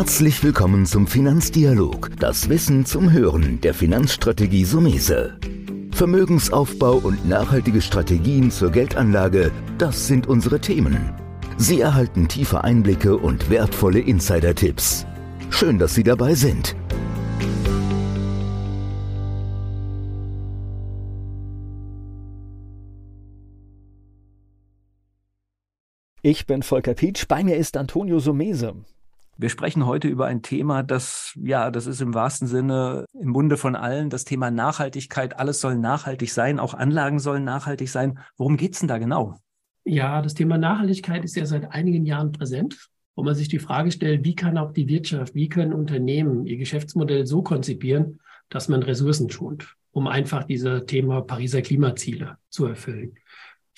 Herzlich willkommen zum Finanzdialog, das Wissen zum Hören der Finanzstrategie Sumese. Vermögensaufbau und nachhaltige Strategien zur Geldanlage, das sind unsere Themen. Sie erhalten tiefe Einblicke und wertvolle Insider-Tipps. Schön, dass Sie dabei sind. Ich bin Volker Pietsch, bei mir ist Antonio Sumese. Wir sprechen heute über ein Thema, das, ja, das ist im wahrsten Sinne im Munde von allen, das Thema Nachhaltigkeit. Alles soll nachhaltig sein, auch Anlagen sollen nachhaltig sein. Worum geht es denn da genau? Ja, das Thema Nachhaltigkeit ist ja seit einigen Jahren präsent, wo man sich die Frage stellt, wie kann auch die Wirtschaft, wie können Unternehmen ihr Geschäftsmodell so konzipieren, dass man Ressourcen schont, um einfach diese Thema Pariser Klimaziele zu erfüllen.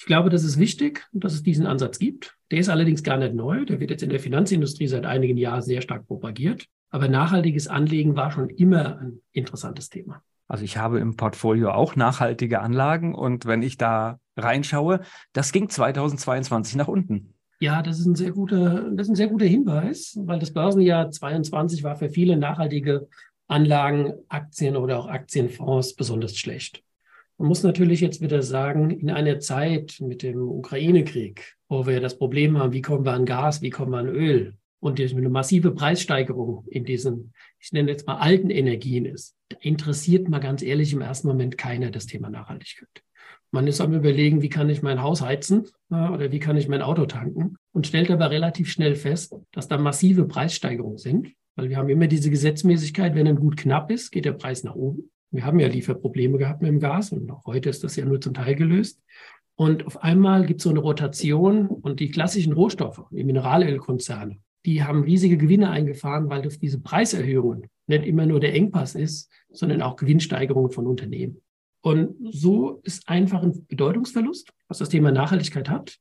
Ich glaube, das ist wichtig, dass es diesen Ansatz gibt. Der ist allerdings gar nicht neu. Der wird jetzt in der Finanzindustrie seit einigen Jahren sehr stark propagiert. Aber nachhaltiges Anlegen war schon immer ein interessantes Thema. Also ich habe im Portfolio auch nachhaltige Anlagen und wenn ich da reinschaue, das ging 2022 nach unten. Ja, das ist ein sehr guter, das ist ein sehr guter Hinweis, weil das Börsenjahr 22 war für viele nachhaltige Anlagen, Aktien oder auch Aktienfonds besonders schlecht. Man muss natürlich jetzt wieder sagen, in einer Zeit mit dem Ukraine-Krieg, wo wir das Problem haben, wie kommen wir an Gas, wie kommen wir an Öl und eine massive Preissteigerung in diesen, ich nenne jetzt mal alten Energien ist, interessiert mal ganz ehrlich im ersten Moment keiner das Thema Nachhaltigkeit. Man ist am Überlegen, wie kann ich mein Haus heizen oder wie kann ich mein Auto tanken und stellt aber relativ schnell fest, dass da massive Preissteigerungen sind, weil wir haben immer diese Gesetzmäßigkeit, wenn ein Gut knapp ist, geht der Preis nach oben. Wir haben ja Lieferprobleme gehabt mit dem Gas und auch heute ist das ja nur zum Teil gelöst. Und auf einmal gibt es so eine Rotation und die klassischen Rohstoffe, die Mineralölkonzerne, die haben riesige Gewinne eingefahren, weil durch diese Preiserhöhungen nicht immer nur der Engpass ist, sondern auch Gewinnsteigerungen von Unternehmen. Und so ist einfach ein Bedeutungsverlust, was das Thema Nachhaltigkeit hat.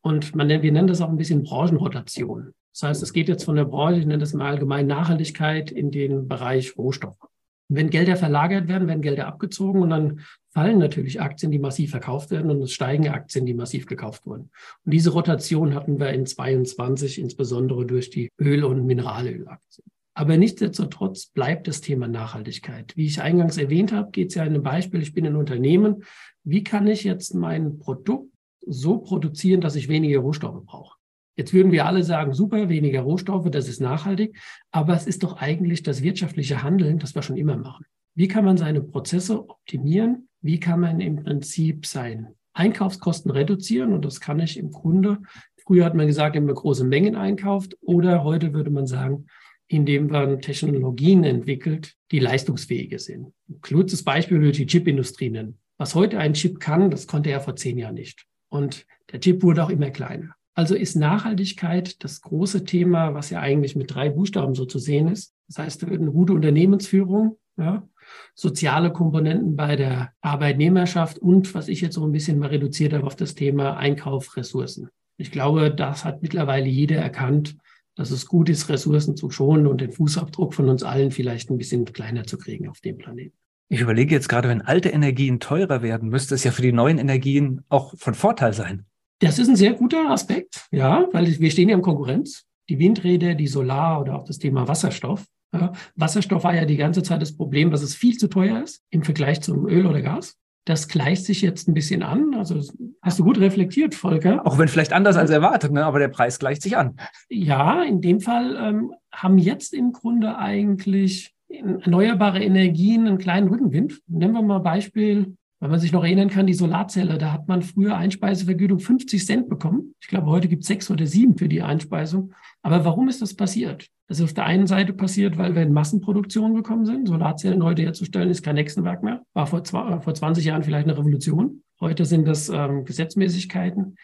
Und man wir nennen das auch ein bisschen Branchenrotation. Das heißt, es geht jetzt von der Branche, ich nenne das mal allgemein Nachhaltigkeit in den Bereich Rohstoffe. Wenn Gelder verlagert werden, werden Gelder abgezogen und dann fallen natürlich Aktien, die massiv verkauft werden und es steigen Aktien, die massiv gekauft wurden. Und diese Rotation hatten wir in 22 insbesondere durch die Öl- und Mineralölaktien. Aber nichtsdestotrotz bleibt das Thema Nachhaltigkeit. Wie ich eingangs erwähnt habe, geht es ja in einem Beispiel, ich bin ein Unternehmen. Wie kann ich jetzt mein Produkt so produzieren, dass ich weniger Rohstoffe brauche? Jetzt würden wir alle sagen, super, weniger Rohstoffe, das ist nachhaltig. Aber es ist doch eigentlich das wirtschaftliche Handeln, das wir schon immer machen. Wie kann man seine Prozesse optimieren? Wie kann man im Prinzip seine Einkaufskosten reduzieren? Und das kann ich im Grunde, früher hat man gesagt, indem man große Mengen einkauft oder heute würde man sagen, indem man Technologien entwickelt, die leistungsfähiger sind. Ein kurzes Beispiel würde ich die Chipindustrie nennen. Was heute ein Chip kann, das konnte er vor zehn Jahren nicht. Und der Chip wurde auch immer kleiner. Also ist Nachhaltigkeit das große Thema, was ja eigentlich mit drei Buchstaben so zu sehen ist. Das heißt, eine gute Unternehmensführung, ja, soziale Komponenten bei der Arbeitnehmerschaft und was ich jetzt so ein bisschen mal reduziert habe auf das Thema Einkauf, Ressourcen. Ich glaube, das hat mittlerweile jeder erkannt, dass es gut ist, Ressourcen zu schonen und den Fußabdruck von uns allen vielleicht ein bisschen kleiner zu kriegen auf dem Planeten. Ich überlege jetzt gerade, wenn alte Energien teurer werden, müsste es ja für die neuen Energien auch von Vorteil sein. Das ist ein sehr guter Aspekt, ja, weil wir stehen ja in Konkurrenz. Die Windräder, die Solar oder auch das Thema Wasserstoff. Ja. Wasserstoff war ja die ganze Zeit das Problem, dass es viel zu teuer ist im Vergleich zum Öl oder Gas. Das gleicht sich jetzt ein bisschen an. Also hast du gut reflektiert, Volker. Auch wenn vielleicht anders als erwartet, ne? aber der Preis gleicht sich an. Ja, in dem Fall ähm, haben jetzt im Grunde eigentlich erneuerbare Energien einen kleinen Rückenwind. Nehmen wir mal Beispiel weil man sich noch erinnern kann, die Solarzelle, da hat man früher Einspeisevergütung 50 Cent bekommen. Ich glaube, heute gibt es sechs oder sieben für die Einspeisung. Aber warum ist das passiert? Das ist auf der einen Seite passiert, weil wir in Massenproduktion gekommen sind. Solarzellen heute herzustellen ist kein Hexenwerk mehr. War vor, zwei, vor 20 Jahren vielleicht eine Revolution. Heute sind das ähm, Gesetzmäßigkeiten.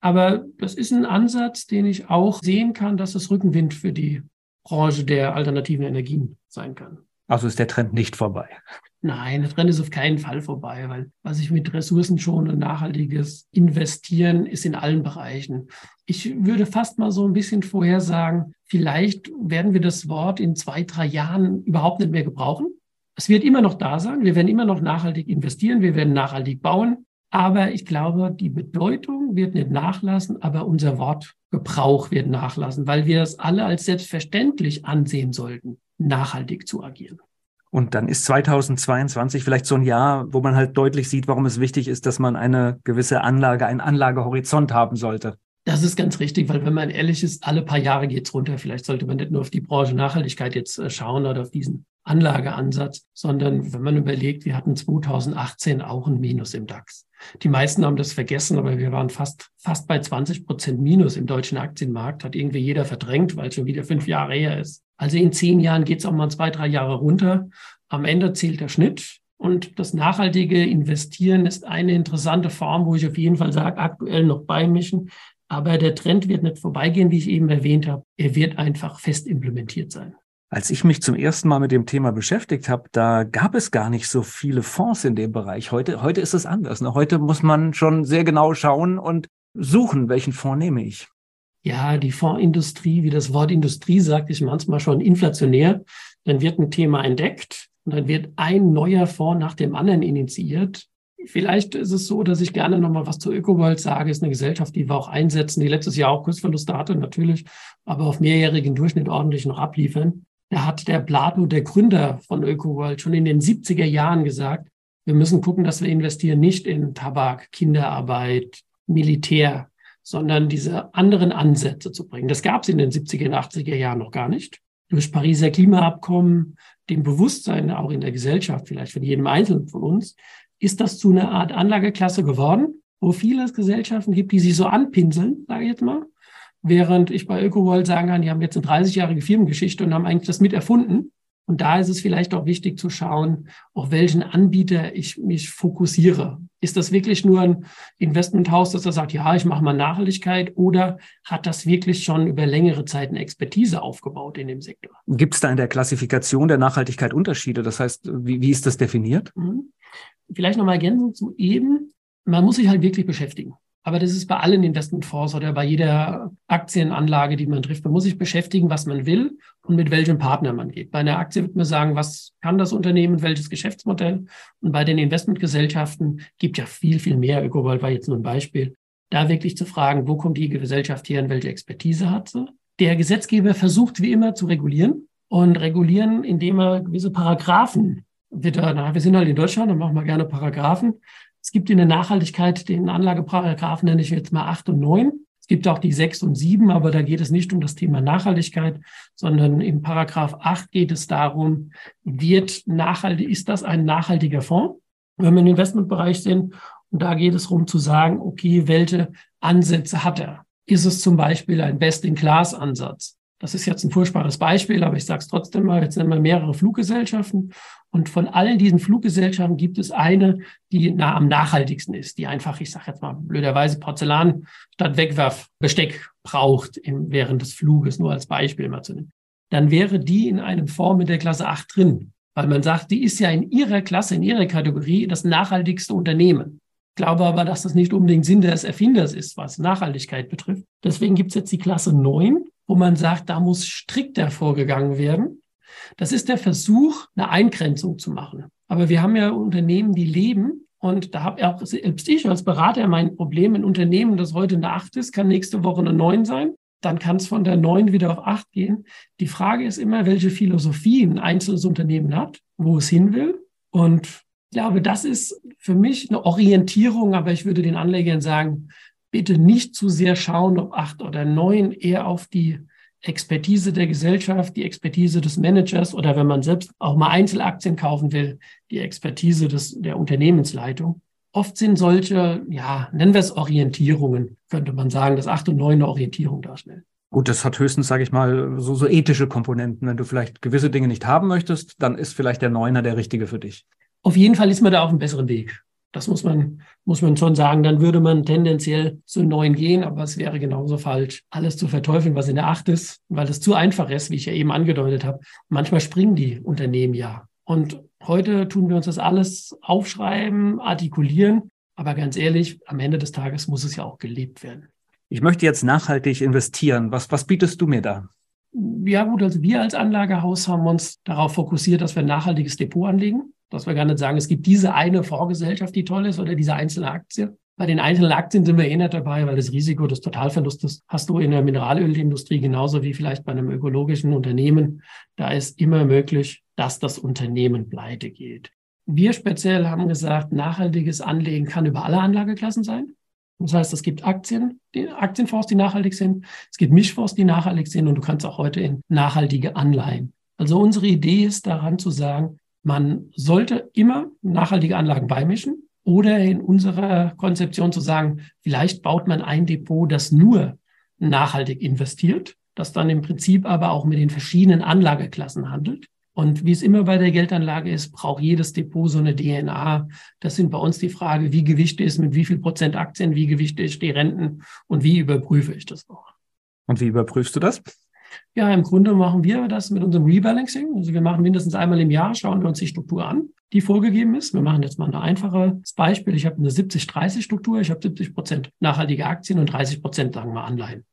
Aber das ist ein Ansatz, den ich auch sehen kann, dass es Rückenwind für die Branche der alternativen Energien sein kann. Also ist der Trend nicht vorbei. Nein, der Trend ist auf keinen Fall vorbei, weil was ich mit Ressourcen schon und nachhaltiges investieren ist in allen Bereichen. Ich würde fast mal so ein bisschen vorher sagen, vielleicht werden wir das Wort in zwei, drei Jahren überhaupt nicht mehr gebrauchen. Es wird immer noch da sein. Wir werden immer noch nachhaltig investieren. Wir werden nachhaltig bauen. Aber ich glaube, die Bedeutung wird nicht nachlassen, aber unser Wortgebrauch wird nachlassen, weil wir es alle als selbstverständlich ansehen sollten, nachhaltig zu agieren. Und dann ist 2022 vielleicht so ein Jahr, wo man halt deutlich sieht, warum es wichtig ist, dass man eine gewisse Anlage, einen Anlagehorizont haben sollte. Das ist ganz richtig, weil wenn man ehrlich ist, alle paar Jahre geht's runter. Vielleicht sollte man nicht nur auf die Branche Nachhaltigkeit jetzt äh, schauen oder auf diesen Anlageansatz, sondern wenn man überlegt, wir hatten 2018 auch ein Minus im DAX. Die meisten haben das vergessen, aber wir waren fast, fast bei 20 Prozent Minus im deutschen Aktienmarkt. Hat irgendwie jeder verdrängt, weil es schon wieder fünf Jahre her ist. Also in zehn Jahren geht es auch mal zwei, drei Jahre runter. Am Ende zählt der Schnitt. Und das nachhaltige Investieren ist eine interessante Form, wo ich auf jeden Fall sage, aktuell noch beimischen. Aber der Trend wird nicht vorbeigehen, wie ich eben erwähnt habe. Er wird einfach fest implementiert sein. Als ich mich zum ersten Mal mit dem Thema beschäftigt habe, da gab es gar nicht so viele Fonds in dem Bereich. Heute, heute ist es anders. Ne? Heute muss man schon sehr genau schauen und suchen, welchen Fonds nehme ich ja, die Fondsindustrie, wie das Wort Industrie sagt, ist manchmal schon inflationär. Dann wird ein Thema entdeckt und dann wird ein neuer Fonds nach dem anderen initiiert. Vielleicht ist es so, dass ich gerne nochmal was zu ÖkoWorld sage. Ist eine Gesellschaft, die wir auch einsetzen, die letztes Jahr auch Kursverluste hatte, natürlich, aber auf mehrjährigen Durchschnitt ordentlich noch abliefern. Da hat der Plato, der Gründer von ÖkoWorld, schon in den 70er Jahren gesagt, wir müssen gucken, dass wir investieren nicht in Tabak, Kinderarbeit, Militär, sondern diese anderen Ansätze zu bringen. Das gab es in den 70er und 80er Jahren noch gar nicht. Durch Pariser Klimaabkommen, dem Bewusstsein auch in der Gesellschaft, vielleicht von jedem Einzelnen von uns, ist das zu einer Art Anlageklasse geworden, wo viele Gesellschaften gibt, die sich so anpinseln, sage ich jetzt mal. Während ich bei ÖkoWorld sagen kann, die haben jetzt eine 30-jährige Firmengeschichte und haben eigentlich das mit erfunden. Und da ist es vielleicht auch wichtig zu schauen, auf welchen Anbieter ich mich fokussiere. Ist das wirklich nur ein Investmenthaus, das da sagt, ja, ich mache mal Nachhaltigkeit oder hat das wirklich schon über längere Zeit eine Expertise aufgebaut in dem Sektor? Gibt es da in der Klassifikation der Nachhaltigkeit Unterschiede? Das heißt, wie, wie ist das definiert? Mhm. Vielleicht nochmal ergänzend zu eben. Man muss sich halt wirklich beschäftigen. Aber das ist bei allen Investmentfonds oder bei jeder Aktienanlage, die man trifft. Man muss sich beschäftigen, was man will und mit welchem Partner man geht. Bei einer Aktie wird man sagen, was kann das Unternehmen, welches Geschäftsmodell? Und bei den Investmentgesellschaften gibt ja viel, viel mehr. Ökobold war jetzt nur ein Beispiel. Da wirklich zu fragen, wo kommt die Gesellschaft her und welche Expertise hat sie? Der Gesetzgeber versucht wie immer zu regulieren und regulieren, indem er gewisse Paragraphen wieder, na, wir sind halt in Deutschland, dann machen wir gerne Paragraphen, es gibt in der Nachhaltigkeit den Anlageparagraphen, nenne ich jetzt mal acht und neun. Es gibt auch die sechs und sieben, aber da geht es nicht um das Thema Nachhaltigkeit, sondern im Paragraph acht geht es darum, wird nachhaltig, ist das ein nachhaltiger Fonds? Wenn wir im Investmentbereich sind, und da geht es darum zu sagen, okay, welche Ansätze hat er? Ist es zum Beispiel ein Best-in-Class-Ansatz? Das ist jetzt ein furchtbares Beispiel, aber ich sage es trotzdem mal, jetzt nennen wir mehrere Fluggesellschaften und von allen diesen Fluggesellschaften gibt es eine, die nah am nachhaltigsten ist, die einfach, ich sage jetzt mal blöderweise Porzellan statt Wegwerfbesteck braucht im, während des Fluges, nur als Beispiel mal zu nennen. Dann wäre die in einem Fonds mit der Klasse 8 drin, weil man sagt, die ist ja in ihrer Klasse, in ihrer Kategorie das nachhaltigste Unternehmen. Ich glaube aber, dass das nicht unbedingt Sinn des Erfinders ist, was Nachhaltigkeit betrifft. Deswegen gibt es jetzt die Klasse 9 wo man sagt, da muss strikter vorgegangen werden. Das ist der Versuch, eine Eingrenzung zu machen. Aber wir haben ja Unternehmen, die leben. Und da habe auch selbst ich als Berater mein Problem. Ein Unternehmen, das heute eine 8 ist, kann nächste Woche eine 9 sein. Dann kann es von der 9 wieder auf 8 gehen. Die Frage ist immer, welche Philosophie ein einzelnes Unternehmen hat, wo es hin will. Und ich glaube, das ist für mich eine Orientierung, aber ich würde den Anlegern sagen, bitte nicht zu sehr schauen, ob acht oder neun, eher auf die Expertise der Gesellschaft, die Expertise des Managers oder wenn man selbst auch mal Einzelaktien kaufen will, die Expertise des, der Unternehmensleitung. Oft sind solche, ja, nennen wir es Orientierungen, könnte man sagen, dass acht und neun eine Orientierung darstellen. Gut, das hat höchstens, sage ich mal, so, so ethische Komponenten. Wenn du vielleicht gewisse Dinge nicht haben möchtest, dann ist vielleicht der Neuner der richtige für dich. Auf jeden Fall ist man da auf einem besseren Weg. Das muss man, muss man schon sagen. Dann würde man tendenziell zu neun gehen, aber es wäre genauso falsch, alles zu verteufeln, was in der acht ist, weil es zu einfach ist, wie ich ja eben angedeutet habe. Manchmal springen die Unternehmen ja. Und heute tun wir uns das alles aufschreiben, artikulieren. Aber ganz ehrlich, am Ende des Tages muss es ja auch gelebt werden. Ich möchte jetzt nachhaltig investieren. Was, was bietest du mir da? Ja gut, also wir als Anlagehaus haben uns darauf fokussiert, dass wir ein nachhaltiges Depot anlegen. Dass wir gar nicht sagen, es gibt diese eine Vorgesellschaft, die toll ist oder diese einzelne Aktie. Bei den einzelnen Aktien sind wir eh nicht dabei, weil das Risiko des Totalverlustes hast du in der Mineralölindustrie genauso wie vielleicht bei einem ökologischen Unternehmen. Da ist immer möglich, dass das Unternehmen pleite geht. Wir speziell haben gesagt, nachhaltiges Anlegen kann über alle Anlageklassen sein. Das heißt, es gibt Aktien, die Aktienfonds, die nachhaltig sind. Es gibt Mischfonds, die nachhaltig sind. Und du kannst auch heute in nachhaltige Anleihen. Also unsere Idee ist daran zu sagen, man sollte immer nachhaltige Anlagen beimischen oder in unserer Konzeption zu sagen, vielleicht baut man ein Depot, das nur nachhaltig investiert, das dann im Prinzip aber auch mit den verschiedenen Anlageklassen handelt. Und wie es immer bei der Geldanlage ist, braucht jedes Depot so eine DNA. Das sind bei uns die Frage, wie gewichte ist mit wie viel Prozent Aktien, wie gewichte ich die Renten und wie überprüfe ich das auch. Und wie überprüfst du das? Ja, im Grunde machen wir das mit unserem Rebalancing. Also wir machen mindestens einmal im Jahr, schauen wir uns die Struktur an, die vorgegeben ist. Wir machen jetzt mal ein einfaches Beispiel. Ich habe eine 70-30-Struktur. Ich habe 70 Prozent nachhaltige Aktien und 30 Prozent, sagen wir, Anleihen.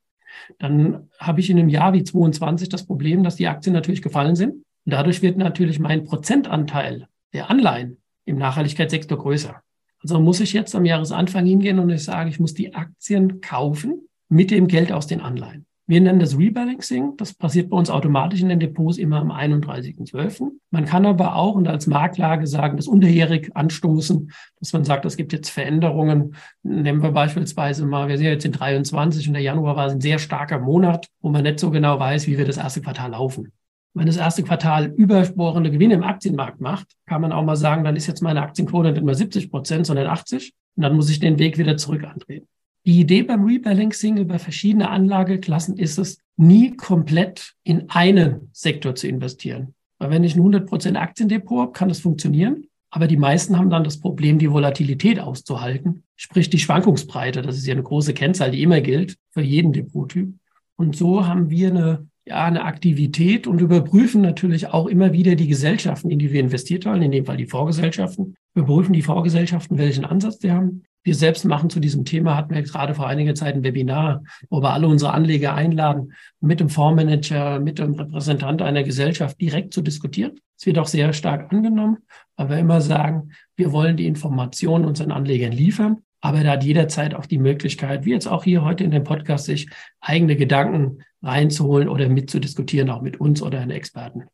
Dann habe ich in einem Jahr wie 22 das Problem, dass die Aktien natürlich gefallen sind. Und dadurch wird natürlich mein Prozentanteil der Anleihen im Nachhaltigkeitssektor größer. Also muss ich jetzt am Jahresanfang hingehen und ich sage, ich muss die Aktien kaufen mit dem Geld aus den Anleihen. Wir nennen das Rebalancing. Das passiert bei uns automatisch in den Depots immer am 31.12. Man kann aber auch und als Marktlage sagen, das unterjährig anstoßen, dass man sagt, es gibt jetzt Veränderungen. Nehmen wir beispielsweise mal, wir sind jetzt in 23 und der Januar war ein sehr starker Monat, wo man nicht so genau weiß, wie wir das erste Quartal laufen. Wenn das erste Quartal übersporende Gewinne im Aktienmarkt macht, kann man auch mal sagen, dann ist jetzt meine Aktienquote nicht mehr 70 Prozent, sondern 80. Und dann muss ich den Weg wieder zurück antreten. Die Idee beim Rebalancing über verschiedene Anlageklassen ist es, nie komplett in einen Sektor zu investieren. Weil wenn ich ein 100% Aktiendepot habe, kann das funktionieren. Aber die meisten haben dann das Problem, die Volatilität auszuhalten, sprich die Schwankungsbreite. Das ist ja eine große Kennzahl, die immer gilt für jeden Depottyp. Und so haben wir eine, ja, eine Aktivität und überprüfen natürlich auch immer wieder die Gesellschaften, in die wir investiert haben, in dem Fall die Vorgesellschaften. Wir prüfen die Vorgesellschaften, welchen Ansatz sie haben. Wir selbst machen zu diesem Thema, hatten wir gerade vor einiger Zeit ein Webinar, wo wir alle unsere Anleger einladen, mit dem Fondsmanager, mit dem Repräsentant einer Gesellschaft direkt zu diskutieren. Es wird auch sehr stark angenommen, weil wir immer sagen, wir wollen die Informationen unseren Anlegern liefern. Aber da hat jederzeit auch die Möglichkeit, wie jetzt auch hier heute in dem Podcast, sich eigene Gedanken reinzuholen oder mitzudiskutieren, auch mit uns oder einem Experten.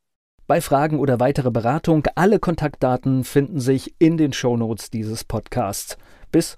Bei Fragen oder weitere Beratung, alle Kontaktdaten finden sich in den Shownotes dieses Podcasts. Bis